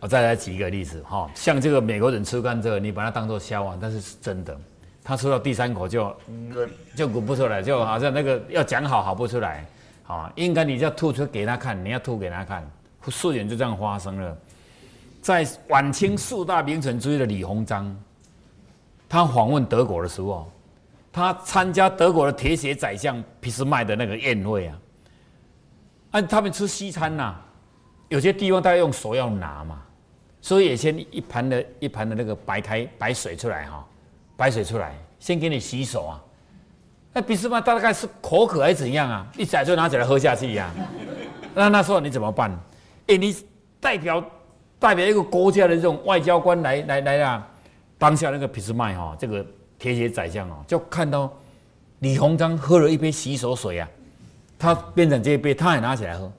我再来举一个例子哈，像这个美国人吃甘蔗，你把它当做笑话，但是是真的。他吃到第三口就就鼓不出来，就好像那个要讲好好不出来，啊，应该你要吐出给他看，你要吐给他看，事情就这样发生了。在晚清四大名臣之一的李鸿章，他访问德国的时候，他参加德国的铁血宰相俾斯麦的那个宴会啊，按他们吃西餐呐，有些地方大家用手要拿嘛，所以也先一盘的一盘的那个白开白水出来哈。白水出来，先给你洗手啊！那俾斯麦大概是口渴还是怎样啊？一宰就拿起来喝下去呀！那那时候你怎么办？哎，你代表代表一个国家的这种外交官来来来啊！当下那个俾斯麦哈，这个铁血宰相哦，就看到李鸿章喝了一杯洗手水啊，他变成这一杯，他也拿起来喝，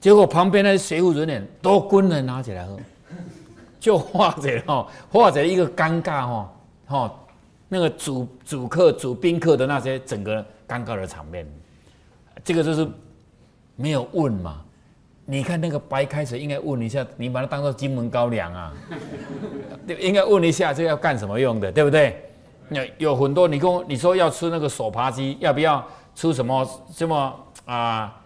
结果旁边那些随扈人员都跟着拿起来喝，就化解了，化解一个尴尬哈。哈，那个主主客、主宾客的那些整个尴尬的场面，这个就是没有问嘛？你看那个白开水，应该问一下，你把它当做金门高粱啊？应该问一下，这要干什么用的，对不对？有有很多，你跟我你说要吃那个手扒鸡，要不要吃什么什么啊？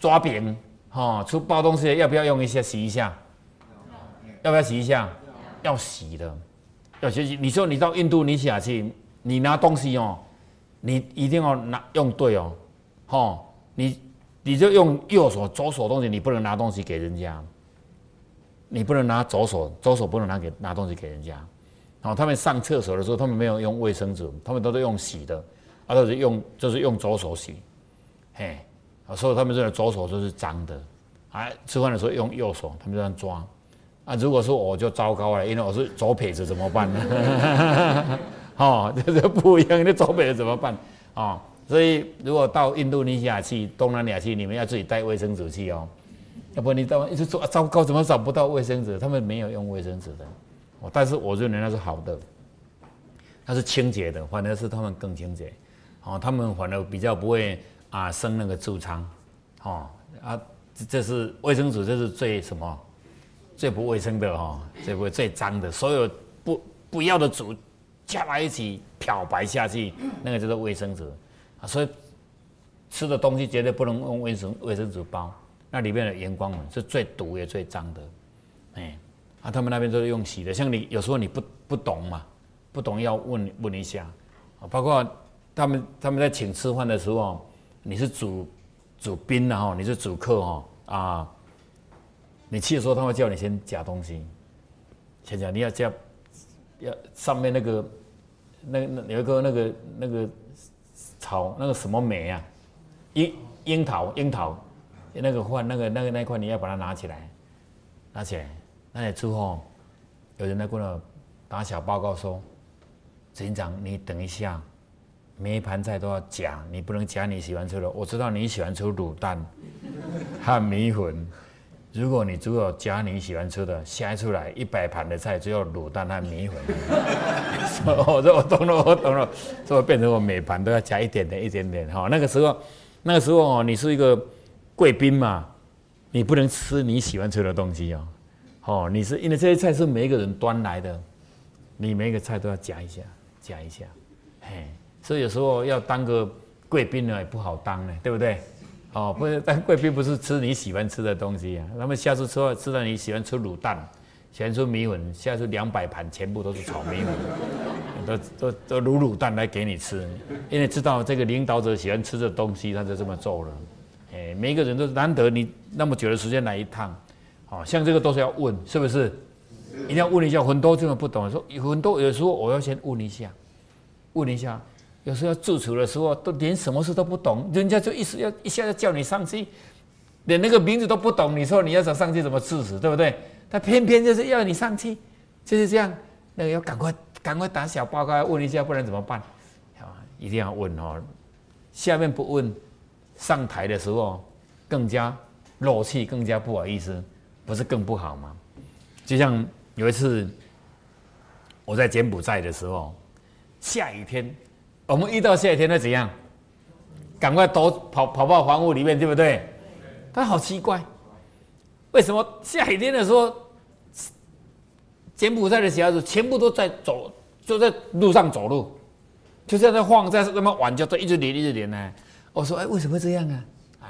抓饼，哈，出包东西要不要用一下洗一下？要不要洗一下？要洗的。要学习，你说你到印度尼西亚去，你拿东西哦，你一定要拿用对哦，哈，你你就用右手，左手东西你不能拿东西给人家，你不能拿左手，左手不能拿给拿东西给人家，好，他们上厕所的时候，他们没有用卫生纸，他们都是用洗的，啊，都是用就是用左手洗，嘿，啊，所以他们认为左手就是脏的，啊，吃饭的时候用右手，他们这样抓。啊，如果说我就糟糕了，因为我是左撇子，怎么办呢？哦，这是不一样的左撇子怎么办？哦，所以如果到印度尼西亚去、东南亚去，你们要自己带卫生纸去哦，要不你到一直说糟糕，怎么找不到卫生纸？他们没有用卫生纸的，哦，但是我认为那是好的，它是清洁的，反而是他们更清洁，哦，他们反而比较不会啊生那个痔疮，哦啊，这是卫生纸，这是最什么？最不卫生的哈，最不最脏的，所有不不要的纸加在一起漂白下去，那个叫做卫生纸啊。所以吃的东西绝对不能用卫生卫生纸包，那里面的荧光粉是最毒也最脏的。哎，啊，他们那边都是用洗的，像你有时候你不不懂嘛，不懂要问问一下啊。包括他们他们在请吃饭的时候，你是主主宾的哈，你是主客哈啊。你去的时候，他会叫你先夹东西，先夹。你要夹，要上面那个，那那有一个那个那个草，那个什么梅啊，樱樱桃樱桃，那个饭那个那个那块你要把它拿起来，拿起来。那你之后，有人来过来打小报告说，执行长，你等一下，每一盘菜都要夹，你不能夹你喜欢吃的。我知道你喜欢吃卤蛋和米粉。如果你只有夹你喜欢吃的，下出来一百盘的菜只有卤蛋和米粉。我说我懂了，我懂了，所以变成我每盘都要加一点点、一点点。哈，那个时候，那个时候哦，你是一个贵宾嘛，你不能吃你喜欢吃的东西哦。哦，你是因为这些菜是每一个人端来的，你每一个菜都要夹一下，夹一下。嘿，所以有时候要当个贵宾呢，也不好当呢，对不对？哦，不是，但贵宾不是吃你喜欢吃的东西啊。他们下次吃吃到你喜欢吃卤蛋，喜欢吃米粉，下次两百盘全部都是炒米粉，都都都卤卤蛋来给你吃，因为知道这个领导者喜欢吃的东西，他就这么做了。哎，每一个人都难得你那么久的时间来一趟，好像这个都是要问，是不是？一定要问一下，很多这么不懂，说很多有时候我要先问一下，问一下。有时候要住处的时候，都连什么事都不懂，人家就一时要一下要叫你上去，连那个名字都不懂，你说你要想上去怎么制止，对不对？他偏偏就是要你上去，就是这样，那个要赶快赶快打小报告问一下，不然怎么办？啊，一定要问哦。下面不问，上台的时候更加漏气，更加不好意思，不是更不好吗？就像有一次我在柬埔寨的时候。下雨天，我们遇到下雨天会怎样？赶快都跑跑到房屋里面，对不对？他好奇怪，为什么下雨天的时候，柬埔寨的小孩子全部都在走，就在路上走路，就在那晃，在那么玩，就一直淋一直淋呢？我说，哎，为什么这样啊？哎，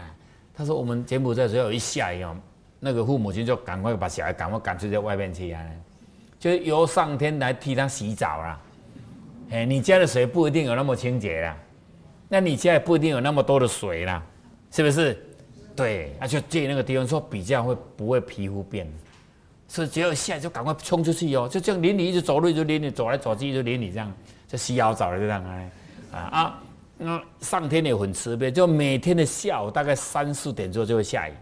他说我们柬埔寨只要一下雨哦，那个父母亲就赶快把小孩赶快赶出在外面去啊，就由上天来替他洗澡啦。哎，你家的水不一定有那么清洁啦，那你家也不一定有那么多的水啦，是不是？对，那就借那个地方说比较会不会皮肤变，所以只要下就赶快冲出去哦，就这样淋你一直走路就淋你，走来走去就淋你这样，就洗好澡了就这样啊啊啊！那上天也很慈悲，就每天的下午大概三四点钟就会下雨，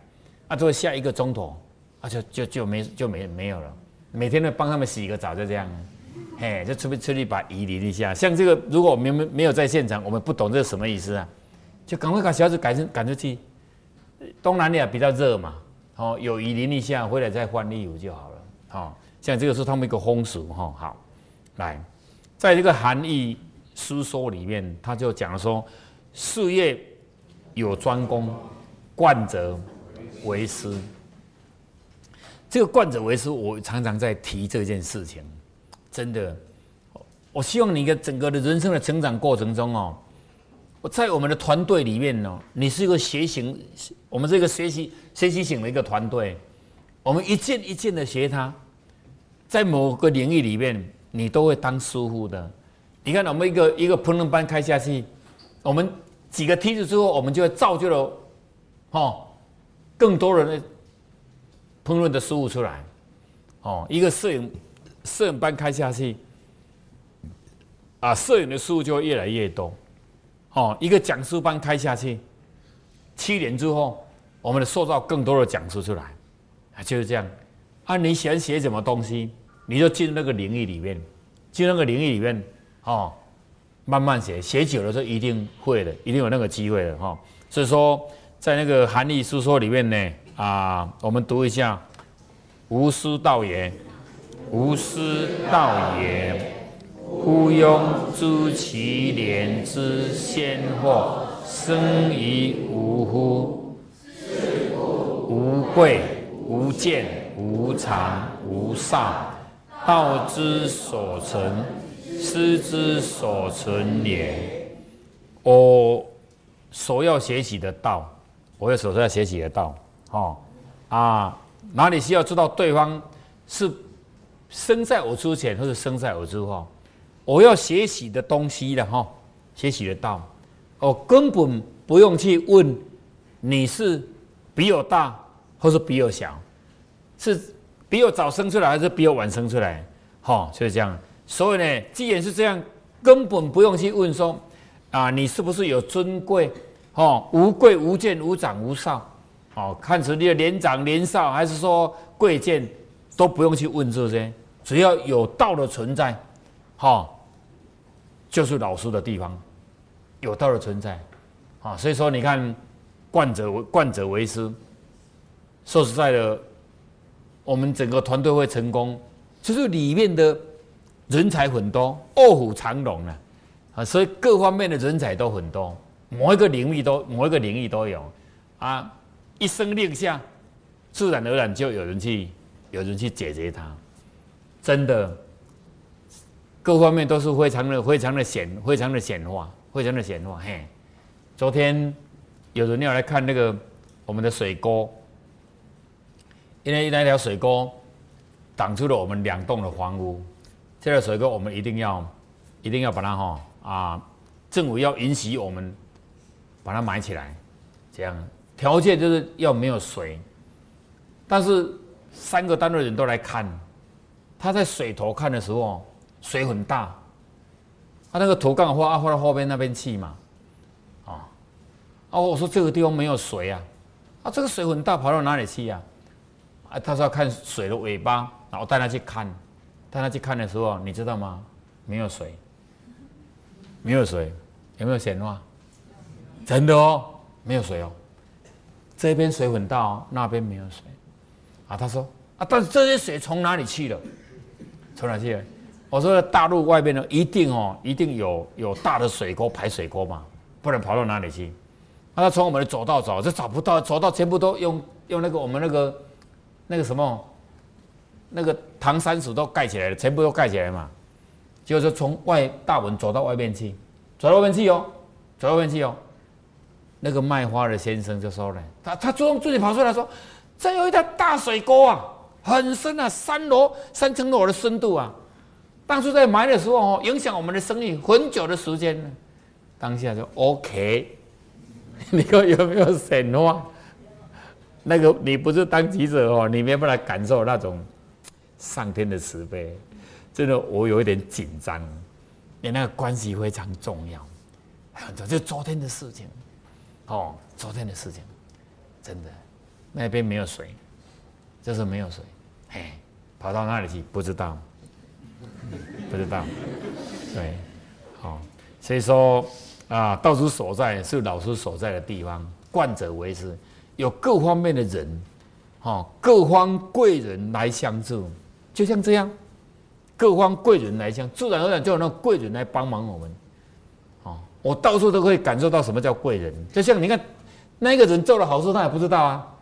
啊，就会下一个钟头，啊就就就没就没没有了，每天都帮他们洗一个澡就这样。嘿，就出不出去把移离一下，像这个，如果我们没没有在现场，我们不懂这是什么意思啊？就赶快把小孩子赶出赶出去。东南亚比较热嘛，哦，有移淋一下，回来再换衣服就好了。哦，像这个是他们一个风俗哈。好，来，在这个含义书说里面，他就讲说，事业有专攻，贯者为师。这个贯者为师，我常常在提这件事情。真的，我希望你的整个的人生的成长过程中哦，我在我们的团队里面呢，你是一个学习，我们这个学习学习型的一个团队，我们一件一件的学它，在某个领域里面，你都会当师傅的。你看，我们一个一个烹饪班开下去，我们几个梯子之后，我们就会造就了，哦，更多人的烹饪的师傅出来，哦，一个摄影。摄影班开下去，啊，摄影的书就越来越多，哦，一个讲师班开下去，七年之后，我们的塑造更多的讲师出来，啊，就是这样。啊，你喜欢写什么东西，你就进那个领域里面，进那个领域里面，哦，慢慢写，写久了就一定会的，一定有那个机会的，哈。所以说，在那个韩愈书说里面呢，啊，我们读一下，无师道也。无私道也，忽庸诸其廉之先祸，生于吾乎？无贵无贱无常无少，道之所存，师之所存也。我所要学习的道，我也所要学习的道，哦啊，哪里需要知道对方是？生在我之前，或者生在我之后，我要学习的东西的哈，学习得到，我根本不用去问你是比我大，或是比我小，是比我早生出来，还是比我晚生出来，哈，就是这样。所以呢，既然是这样，根本不用去问说啊，你是不是有尊贵，哈，无贵无贱无长无少，哦，看是你的年长年少，还是说贵贱。都不用去问这些，只要有道的存在，哈，就是老师的地方，有道的存在，啊，所以说你看，惯者为惯者为师，说实在的，我们整个团队会成功，就是里面的人才很多，卧虎藏龙啊，啊，所以各方面的人才都很多，某一个领域都某一个领域都有，啊，一声令下，自然而然就有人去。有人去解决它，真的，各方面都是非常的、非常的显、非常的显化、非常的显化。嘿，昨天有人要来看那个我们的水沟，因为那条水沟挡住了我们两栋的房屋，这条水沟我们一定要、一定要把它哈啊，政府要允许我们把它埋起来，这样条件就是要没有水，但是。三个单位人都来看，他在水头看的时候，水很大，他那个头刚好画画到后边那边去嘛，啊，哦，我说这个地方没有水啊，啊，这个水很大，跑到哪里去呀？啊，他说要看水的尾巴，然后带他去看，带他去看的时候，你知道吗？没有水，没有水，有没有显化？真的哦，没有水哦，这边水很大哦，那边没有水。啊，他说啊，但是这些水从哪里去了？从哪去了？我说大陆外面呢，一定哦，一定有有大的水沟排水沟嘛，不然跑到哪里去？他从我们的走道走，就找不到，走道全部都用用那个我们那个那个什么那个唐山石都盖起来了，全部都盖起来嘛。就是从外大门走到外面去，走到外面去哦，走到外面去哦。那个卖花的先生就说了，他他主动自己跑出来说，这有一条大水沟啊，很深啊，三楼三层楼的深度啊。当初在埋的时候哦，影响我们的生意很久的时间呢。当下就 OK。你看有没有神话？那个你不是当记者哦，你没办法感受那种上天的慈悲。真的，我有一点紧张。你那个关系非常重要，这就昨天的事情。哦，昨天的事情，真的，那边没有水，就是没有水。嘿，跑到哪里去？不知道，不知道。对，好，所以说。啊，道之所在是老师所在的地方，惯者为师，有各方面的人，哈，各方贵人来相助，就像这样，各方贵人来相，自然而然就有那贵人来帮忙我们，哦，我到处都可以感受到什么叫贵人，就像你看，那个人做了好事，他也不知道啊，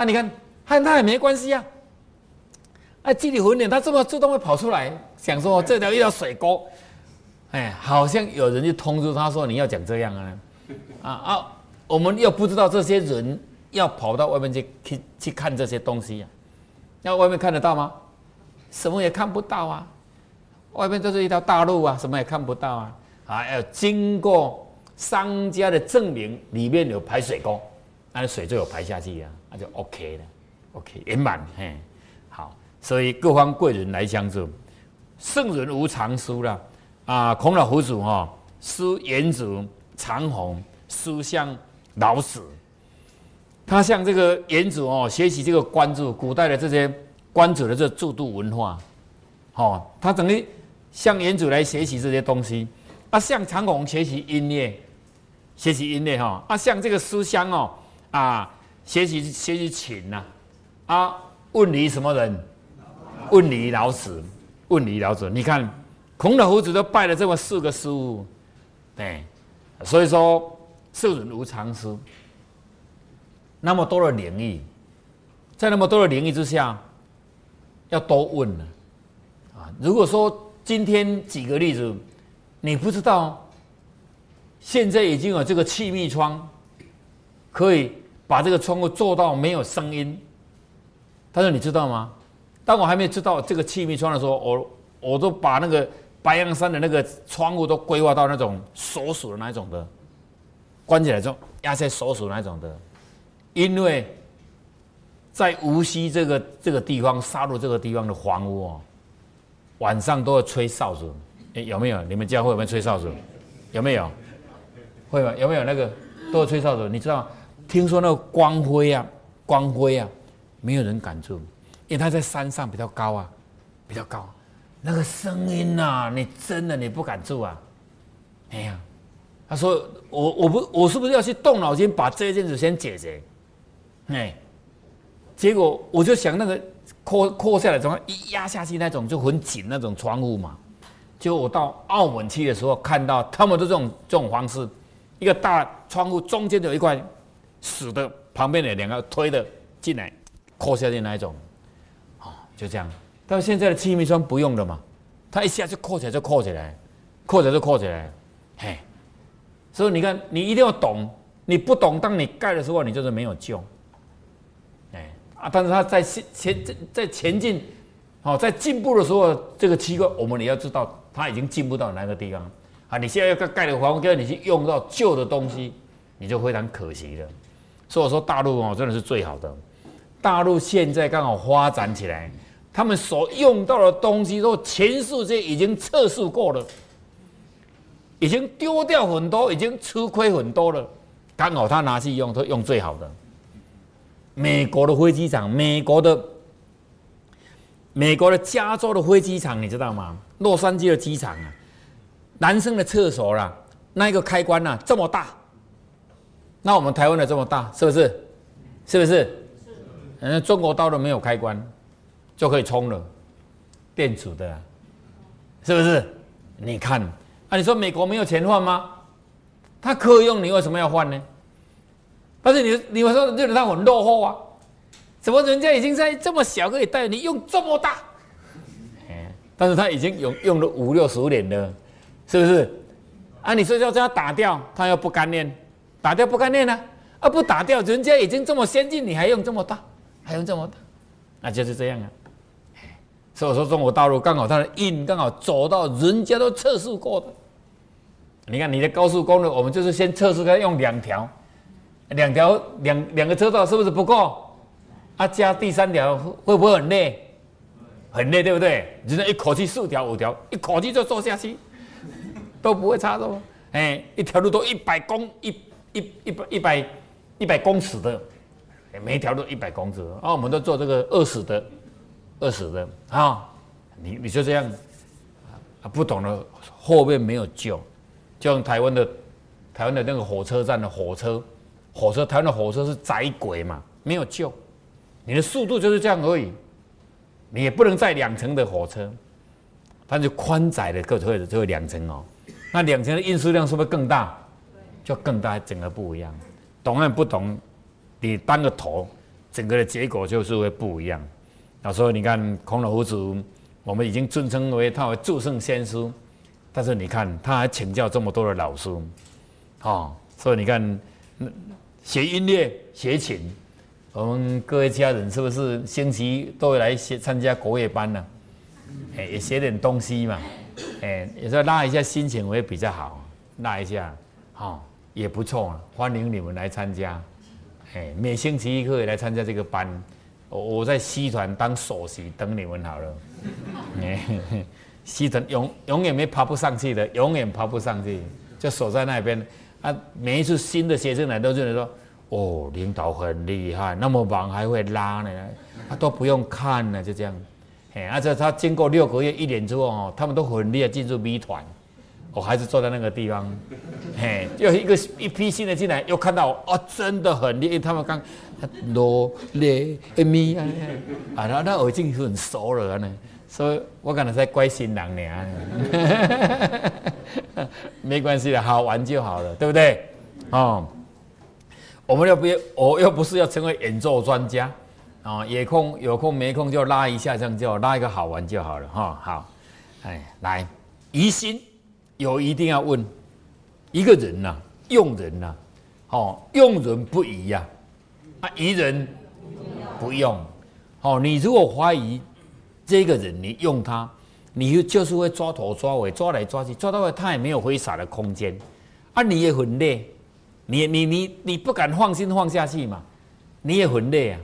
啊，你看和他也没关系啊，啊，积里混脸，他这么自动会跑出来，想说这条一条水沟。哎，好像有人就通知他说你要讲这样啊，啊啊，我们又不知道这些人要跑到外面去去去看这些东西呀，那外面看得到吗？什么也看不到啊，外面就是一条大路啊，什么也看不到啊，啊，要经过商家的证明，里面有排水沟，那水就有排下去啊，那就 OK 了，OK 圆满，嘿，好，所以各方贵人来相助，圣人无常书了。啊，孔老夫子哈，师颜子、长虹，书香老子。他向这个颜子哦学习这个关注古代的这些关主的这制度文化，哦，他等于向颜子来学习这些东西。啊，向长虹学习音乐，学习音乐哈。啊，向这个书香哦，啊，学习学习琴呐。啊，问你什么人？问你老子，问你老子，你看。孔老夫子都拜了这么四个师傅，对，所以说圣人无常师。那么多的灵异，在那么多的灵异之下，要多问了啊！如果说今天举个例子，你不知道，现在已经有这个气密窗，可以把这个窗户做到没有声音。他说你知道吗？当我还没知道这个气密窗的时候，我我都把那个。白杨山的那个窗户都规划到那种锁鼠的那一种的，关起来之后压在锁鼠那一种的，因为在无锡这个这个地方，杀戮这个地方的房屋哦，晚上都要吹哨子，哎有没有？你们家会有没有吹哨子？有没有？会吗？有没有那个都要吹哨子？你知道吗？听说那个光辉啊，光辉啊，没有人敢住，因为他在山上比较高啊，比较高。那个声音呐，你真的你不敢住啊！哎呀，他说我我不我是不是要去动脑筋把这件事先解决？哎，结果我就想那个扩扩下来，怎么一压下去那种就很紧那种窗户嘛。就我到澳门去的时候，看到他们的这种这种方式，一个大窗户中间有一块死的，旁边的两个推的进来扩下去那一种，啊，就这样。但现在的气密窗不用了嘛，它一下就扣起来就扣起来，扣起来就扣起来，嘿，所以你看，你一定要懂，你不懂，当你盖的时候，你就是没有救，哎啊，但是它在前前在前进，好，在进步的时候，这个机构我们你要知道，它已经进步到哪个地方啊？你现在要盖盖的房屋，你去用到旧的东西，你就非常可惜了。所以我说大陆哦，真的是最好的，大陆现在刚好发展起来。他们所用到的东西都全世界已经测试过了，已经丢掉很多，已经吃亏很多了。刚好他拿去用，都用最好的。美国的飞机场，美国的美国的加州的飞机场，你知道吗？洛杉矶的机场啊，男生的厕所啦，那个开关呐这么大，那我们台湾的这么大，是不是？是不是？嗯，中国刀的没有开关。就可以充了，电子的，是不是？你看，啊，你说美国没有钱换吗？他可以用，你为什么要换呢？但是你你们说认为他很落后啊？怎么人家已经在这么小可以带你用这么大？哎，但是他已经用用了五六十年了，是不是？啊，你说要叫他打掉，他又不甘念，打掉不甘念呢？啊，不打掉，人家已经这么先进，你还用这么大，还用这么大，那就是这样啊。所以说中国大陆刚好它的印刚好走到人家都测试过的。你看你的高速公路，我们就是先测试它用两条，两条两两个车道是不是不够？啊，加第三条会不会很累？很累，对不对？人家一口气四条五条，一口气就做下去，都不会差的。哎，一条路都一百公一一一百一百一百公尺的，每一条都一百公尺。啊，我们都做这个二十的，二十的啊。你你就这样啊，不懂的后面没有救，就像台湾的台湾的那个火车站的火车，火车台湾的火车是窄轨嘛，没有救。你的速度就是这样而已，你也不能载两层的火车，它是宽窄的，各会的就会两层哦。那两层的运输量是不是更大？就更大，整个不一样。懂和不懂，你当个头，整个的结果就是会不一样。那所以你看，孔老夫子，我们已经尊称为他为诸圣先师，但是你看他还请教这么多的老师，哦，所以你看，学音乐，学琴。我们各位家人是不是星期都会来学参加国乐班呢？哎，也学点东西嘛，哎，有时候拉一下心情会比较好，拉一下，好也不错，欢迎你们来参加。哎，每星期一可以来参加这个班，我我在西团当首席等你们好了。哎，西团永永远没爬不上去的，永远爬不上去，就守在那边。啊，每一次新的学生来都认为说。哦，领导很厉害，那么忙还会拉呢，他都不用看呢，就这样。哎，而且他经过六个月、一年之后哦，他们都很厉害，进入 B 团，我还是坐在那个地方。嘿，又一个一批新的进来，又看到哦，真的很厉害。他们刚罗列咪啊，啊，那那我已经很熟了呢，所以我可能在怪新郎呢。没关系的，好玩就好了，对不对？哦。我们又不要，我又不是要成为演奏专家，啊，有空有空没空就拉一下，这样就拉一个好玩就好了哈。好，哎，来疑心有一定要问一个人呐，用人呐，哦，用人不疑呀，啊，疑人不用。哦，你如果怀疑这个人，你用他，你就是会抓头抓尾，抓来抓去，抓到尾他也没有挥洒的空间，啊，你也很累。你你你你不敢放心放下去嘛？你也很累啊。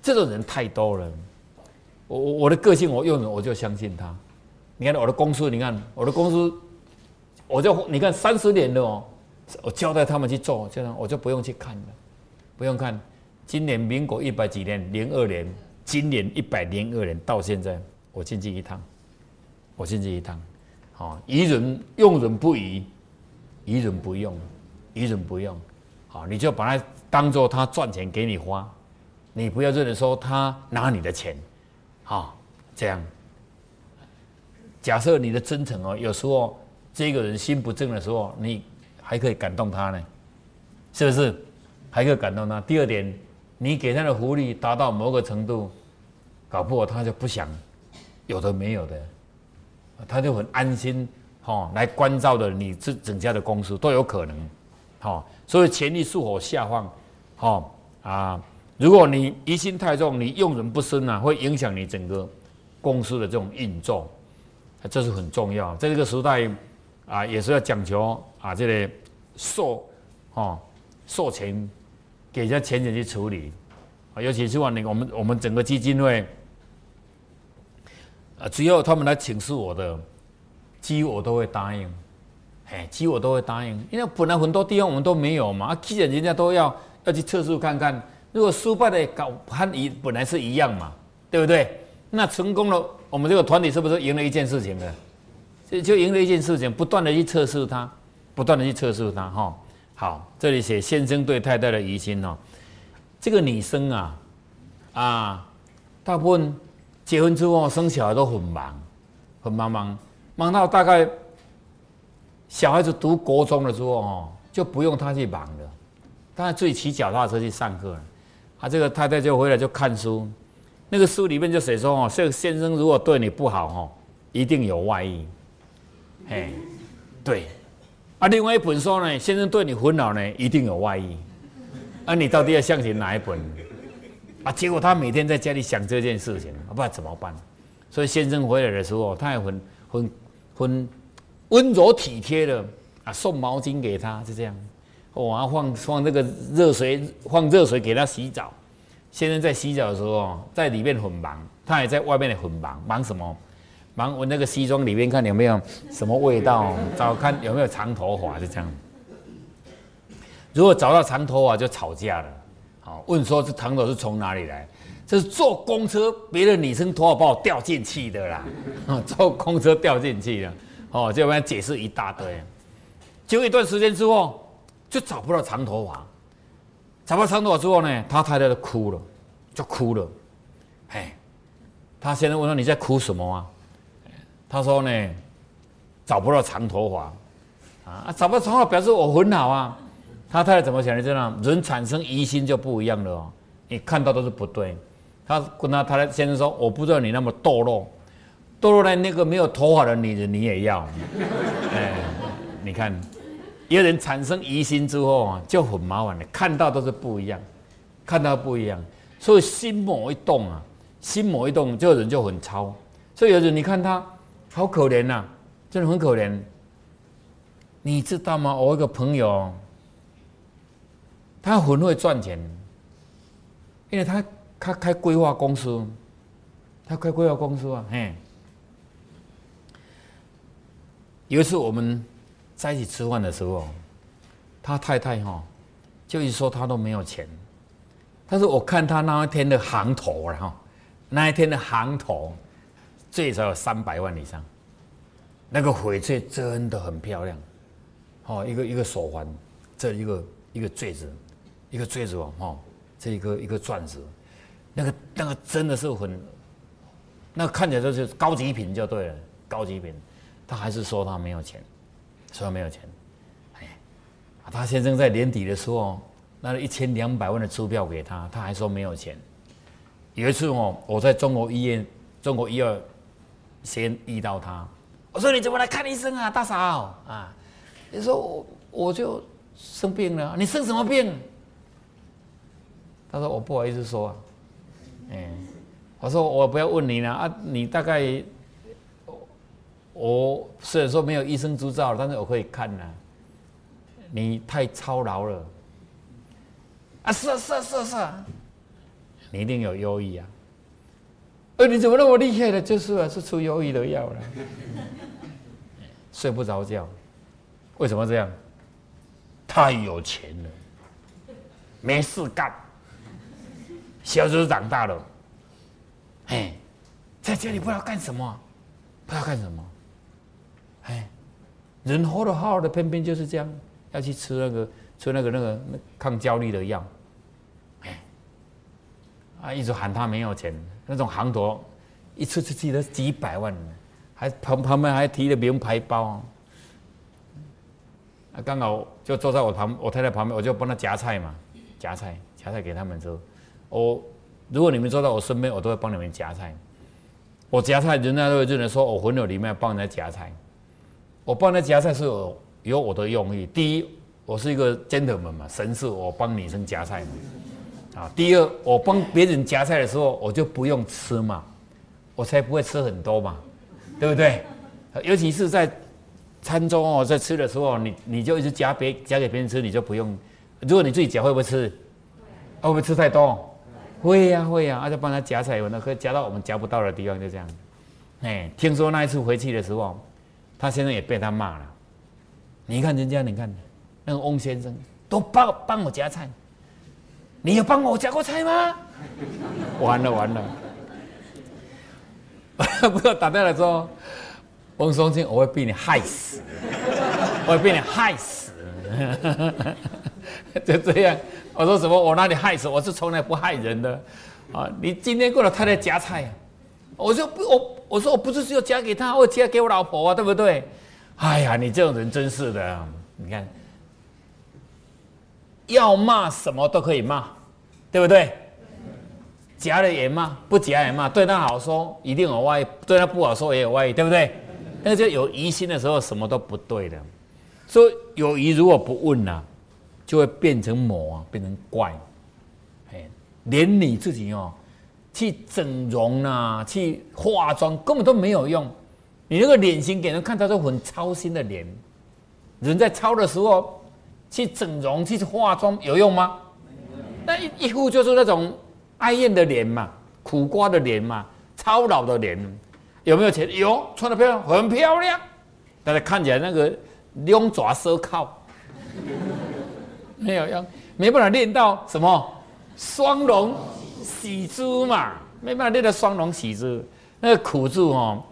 这种人太多了。我我我的个性，我用人我就相信他。你看我的公司，你看我的公司，我就你看三十年了哦，我交代他们去做，这样我就不用去看了，不用看。今年民国一百几年，零二年，今年一百零二年到现在，我进去一趟，我进去一趟。好，疑人用人不疑，疑人不用。疑人不用，好，你就把它当做他赚钱给你花，你不要认为说他拿你的钱，好，这样。假设你的真诚哦，有时候这个人心不正的时候，你还可以感动他呢，是不是？还可以感动他。第二点，你给他的福利达到某个程度，搞不好他就不想有的没有的，他就很安心，哈，来关照的你这整家的公司都有可能。好，所以权力是否下放，好啊。如果你疑心太重，你用人不深啊，会影响你整个公司的这种运作，这是很重要。在这个时代啊，也是要讲求啊，这个授哦授权给人家前人去处理啊。尤其是往那个我们我们整个基金会啊，只要他们来请示我的，几乎我都会答应。哎，其实我都会答应，因为本来很多地方我们都没有嘛。啊，既然人家都要要去测试看看，如果失败的搞和一本来是一样嘛，对不对？那成功了，我们这个团体是不是赢了一件事情呢？就就赢了一件事情，不断的去测试它，不断的去测试它，哈。好，这里写先生对太太的疑心哦。这个女生啊，啊，大部分结婚之后生小孩都很忙，很忙忙忙到大概小孩子读国中的时候哦，就不用他去忙了，他自己骑脚踏车去上课了。啊，这个太太就回来就看书，那个书里面就写说哦，这个先生如果对你不好哦，一定有外遇。嘿，对。啊，另外一本书呢，先生对你很好呢，一定有外遇。啊，你到底要相信哪一本？啊，结果他每天在家里想这件事情，不知道怎么办。所以先生回来的时候，他也很很很温柔体贴的啊，送毛巾给他，就这样。哇，放放那个热水，放热水给他洗澡。先生在洗澡的时候，在里面很忙，他也在外面很忙，忙什么？忙闻那个西装里面看有没有什么味道，找看有没有长头发，就这样。如果找到长头发就吵架了，好问说这长头发是从哪里来？这是坐公车别的女生头发把我掉进去的啦，坐公车掉进去的，哦，就跟他解释一大堆。就一段时间之后，就找不到长头发，找不到长头发之后呢，他太太就哭了，就哭了。哎，他先生问说你在哭什么啊？他说呢，找不到长头发，啊，找不到长头发表示我很好啊。他太太怎么想的？这样人产生疑心就不一样了哦。你看到都是不对。他跟他太太先生说：“我不知道你那么堕落，堕落在那个没有头发的女人你也要。”哎，你看，有人产生疑心之后啊，就很麻烦的。看到都是不一样，看到不一样，所以心魔一动啊，心魔一动，这个人就很超。所以有人你看他。好可怜呐，真的很可怜。你知道吗？我一个朋友，他很会赚钱，因为他他开规划公司，他开规划公司啊，嘿。有一次我们在一起吃饭的时候，他太太哈就一说他都没有钱，但是我看他那一天的行头了哈，那一天的行头。最少有三百万以上，那个翡翠真的很漂亮，哦，一个一个手环，这一个一个坠子，一个坠子哦，哈，这一个一个钻石，那个那个真的是很，那看起来就是高级品就对了，高级品，他还是说他没有钱，说他没有钱，哎，他先生在年底的时候，那一千两百万的支票给他，他还说没有钱。有一次哦，我在中国医院，中国医院。先遇到他，我说你怎么来看医生啊，大嫂啊？你说我我就生病了，你生什么病？他说我不好意思说啊，哎，我说我不要问你了啊，你大概我虽然说没有医生执照，但是我可以看呢。你太操劳了，啊是啊是啊是啊是啊，你一定有忧郁啊。哎，你怎么那么厉害的？就是啊，是出忧郁的药了，睡不着觉，为什么这样？太有钱了，没事干，小时候长大了，哎，在家里不知道干什么，不知道干什么，哎，人活得好好的，偏偏就是这样，要去吃那个吃那个那个抗焦虑的药，哎，啊，一直喊他没有钱。那种行头，一次次记得几百万，还旁旁边还提着名牌包，啊，刚好就坐在我旁，我太太旁边，我就帮他夹菜嘛，夹菜夹菜给他们吃。我如果你们坐在我身边，我都会帮你们夹菜。我夹菜，人家都会认为说我混友里面帮人家夹菜。我帮人家夹菜是有有我的用意。第一，我是一个 gentleman 嘛，绅士，我帮女生夹菜嘛。啊，第二，我帮别人夹菜的时候，我就不用吃嘛，我才不会吃很多嘛，对不对？尤其是在餐桌哦，在吃的时候，你你就一直夹别夹给别人吃，你就不用。如果你自己夹，会不会吃？会不会吃太多？会呀，会呀，而且帮他夹菜，有那可以夹到我们夹不到的地方，就这样。哎，听说那一次回去的时候，他先生也被他骂了。你看人家，你看那个翁先生都帮帮我夹菜。你有帮我夹过菜吗？完了完了！不要打电话说，翁松青，我会被你害死，我会被你害死。就这样，我说什么？我哪里害死？我是从来不害人的。啊，你今天过来，他在夹菜，我就不我我说我不是只有嫁给他，我嫁给我老婆啊，对不对？哎呀，你这种人真是的，你看，要骂什么都可以骂，对不对？夹了也骂，不夹也骂，对他好说一定有外，对他不好说也有外，对不对？那就有疑心的时候，什么都不对的。所以有疑如果不问呐，就会变成魔啊，变成怪。哎，连你自己哦，去整容啊，去化妆根本都没有用。你那个脸型给人看，他都很操心的脸。人在操的时候去整容、去化妆有用吗？那一一副就是那种。哀怨的脸嘛，苦瓜的脸嘛，操劳的脸，有没有钱？有，穿的漂亮，很漂亮，但是看起来那个两爪蛇靠，没有用，没办法练到什么双龙喜珠嘛，没办法练到双龙喜珠，那个苦猪哦，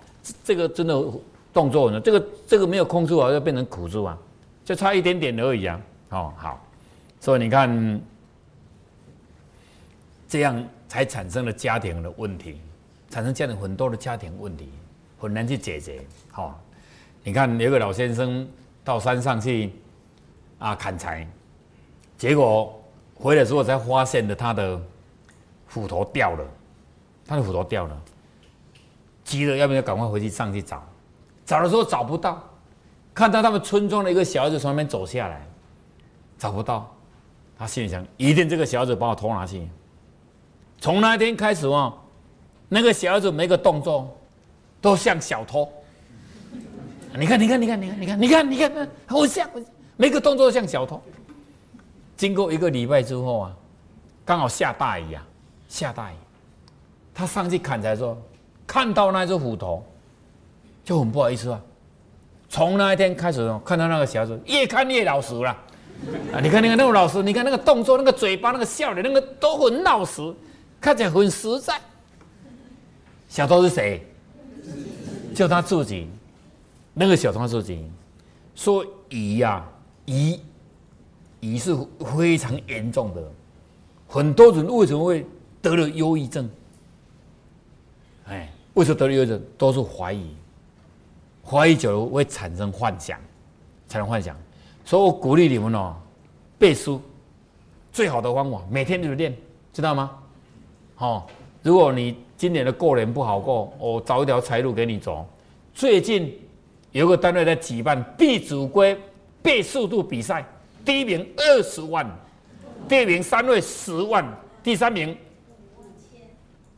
这个真的动作呢，这个这个没有控住啊，就变成苦猪啊，就差一点点而已啊，哦好，所以你看。这样才产生了家庭的问题，产生家庭很多的家庭问题，很难去解决。好，你看有个老先生到山上去啊砍柴，结果回来之后才发现了他的斧头掉了，他的斧头掉了，急了要不要赶快回去上去找？找的时候找不到，看到他们村庄的一个小孩子从那边走下来，找不到，他心里想：一定这个小孩子把我偷拿去。从那天开始哦，那个小孩子每个动作都像小偷。你看，你看，你看，你看，你看，你看，你看，好像，每个动作都像小偷。经过一个礼拜之后啊，刚好下大雨啊，下大雨，他上去砍柴的时候，看到那只斧头，就很不好意思啊。从那一天开始，看到那个小孩子越看越老实了。啊，你看，你看那个老实，你看那个动作，那个嘴巴，那个笑脸，那个都很老实。看起来很实在。小偷是谁？就他自己。那个小偷自己说：“鱼呀，鱼，鱼是非常严重的。很多人为什么会得了忧郁症？哎，为什么得了忧郁症？都是怀疑。怀疑久了会产生幻想，产生幻想。所以我鼓励你们哦，背书最好的方法，每天就练，知道吗？”哦，如果你今年的过年不好过，我找一条财路给你走。最近有个单位在举办《弟子规》背速度比赛，第一名二十万，第二名三位十万，第三名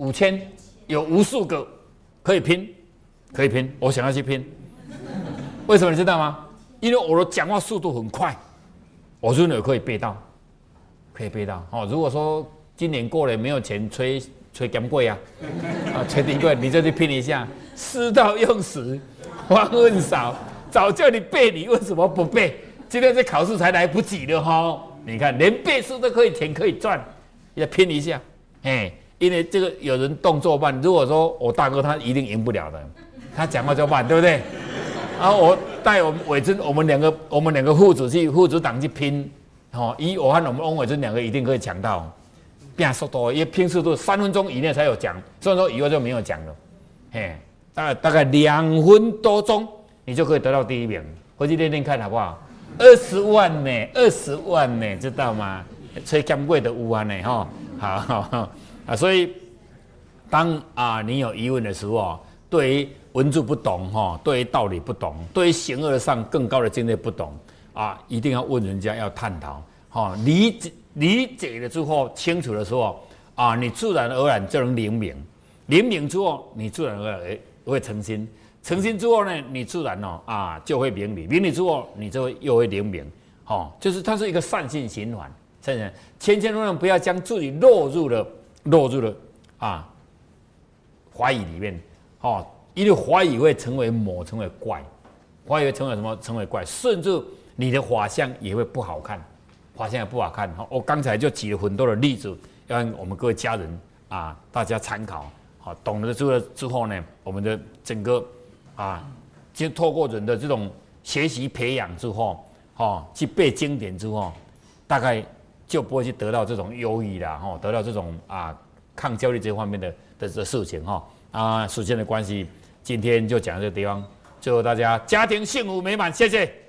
五千，有无数个可以拼，可以拼。我想要去拼，为什么你知道吗？因为我的讲话速度很快，我真的可以背到，可以背到。哦，如果说。今年过了没有钱吹吹金贵啊，啊吹金贵你就去拼一下，师到用时方恨少，早叫你背你为什么不背？今天这考试才来不及了哈！你看连背书都可以填可以赚，要拼一下，哎，因为这个有人动作慢，如果说我大哥他一定赢不了的，他讲话就慢，对不对？然后我带我们伟珍，我们两个我们两个副主席副组长去拼，哦，以我和我们翁伟珍两个一定可以抢到。变速度，因为拼速度三分钟以内才有奖，所以说以后就没有奖了。嘿，大概大概两分多钟，你就可以得到第一名。回去练练看好不好？二十万呢，二十万呢，知道吗？吹金贵的五万呢，哈，好。好好啊。所以，当啊你有疑问的时候，对于文字不懂哈，对于道理不懂，对于形而上更高的境界不懂啊，一定要问人家，要探讨，哈，理解。理解了之后，清楚的时候，啊，你自然而然就能灵敏。灵敏之后，你自然而然会诚心。诚心之后呢，你自然哦，啊，就会明理。明理之后，你就会又会灵敏。哦，就是它是一个善性循环。真的，千千万万不要将自己落入了落入了啊怀疑里面。哦，因为怀疑会成为魔，成为怪，怀疑会成为什么？成为怪，甚至你的法相也会不好看。法相也不好看哈，我刚才就举了很多的例子，让我们各位家人啊，大家参考。好，懂了这个之后呢，我们的整个啊，就透过人的这种学习培养之后，哦，去背经典之后，大概就不会去得到这种忧郁啦哈，得到这种啊抗焦虑这方面的的的事情哈。啊，时间的关系今天就讲这个地方，祝大家家庭幸福美满，谢谢。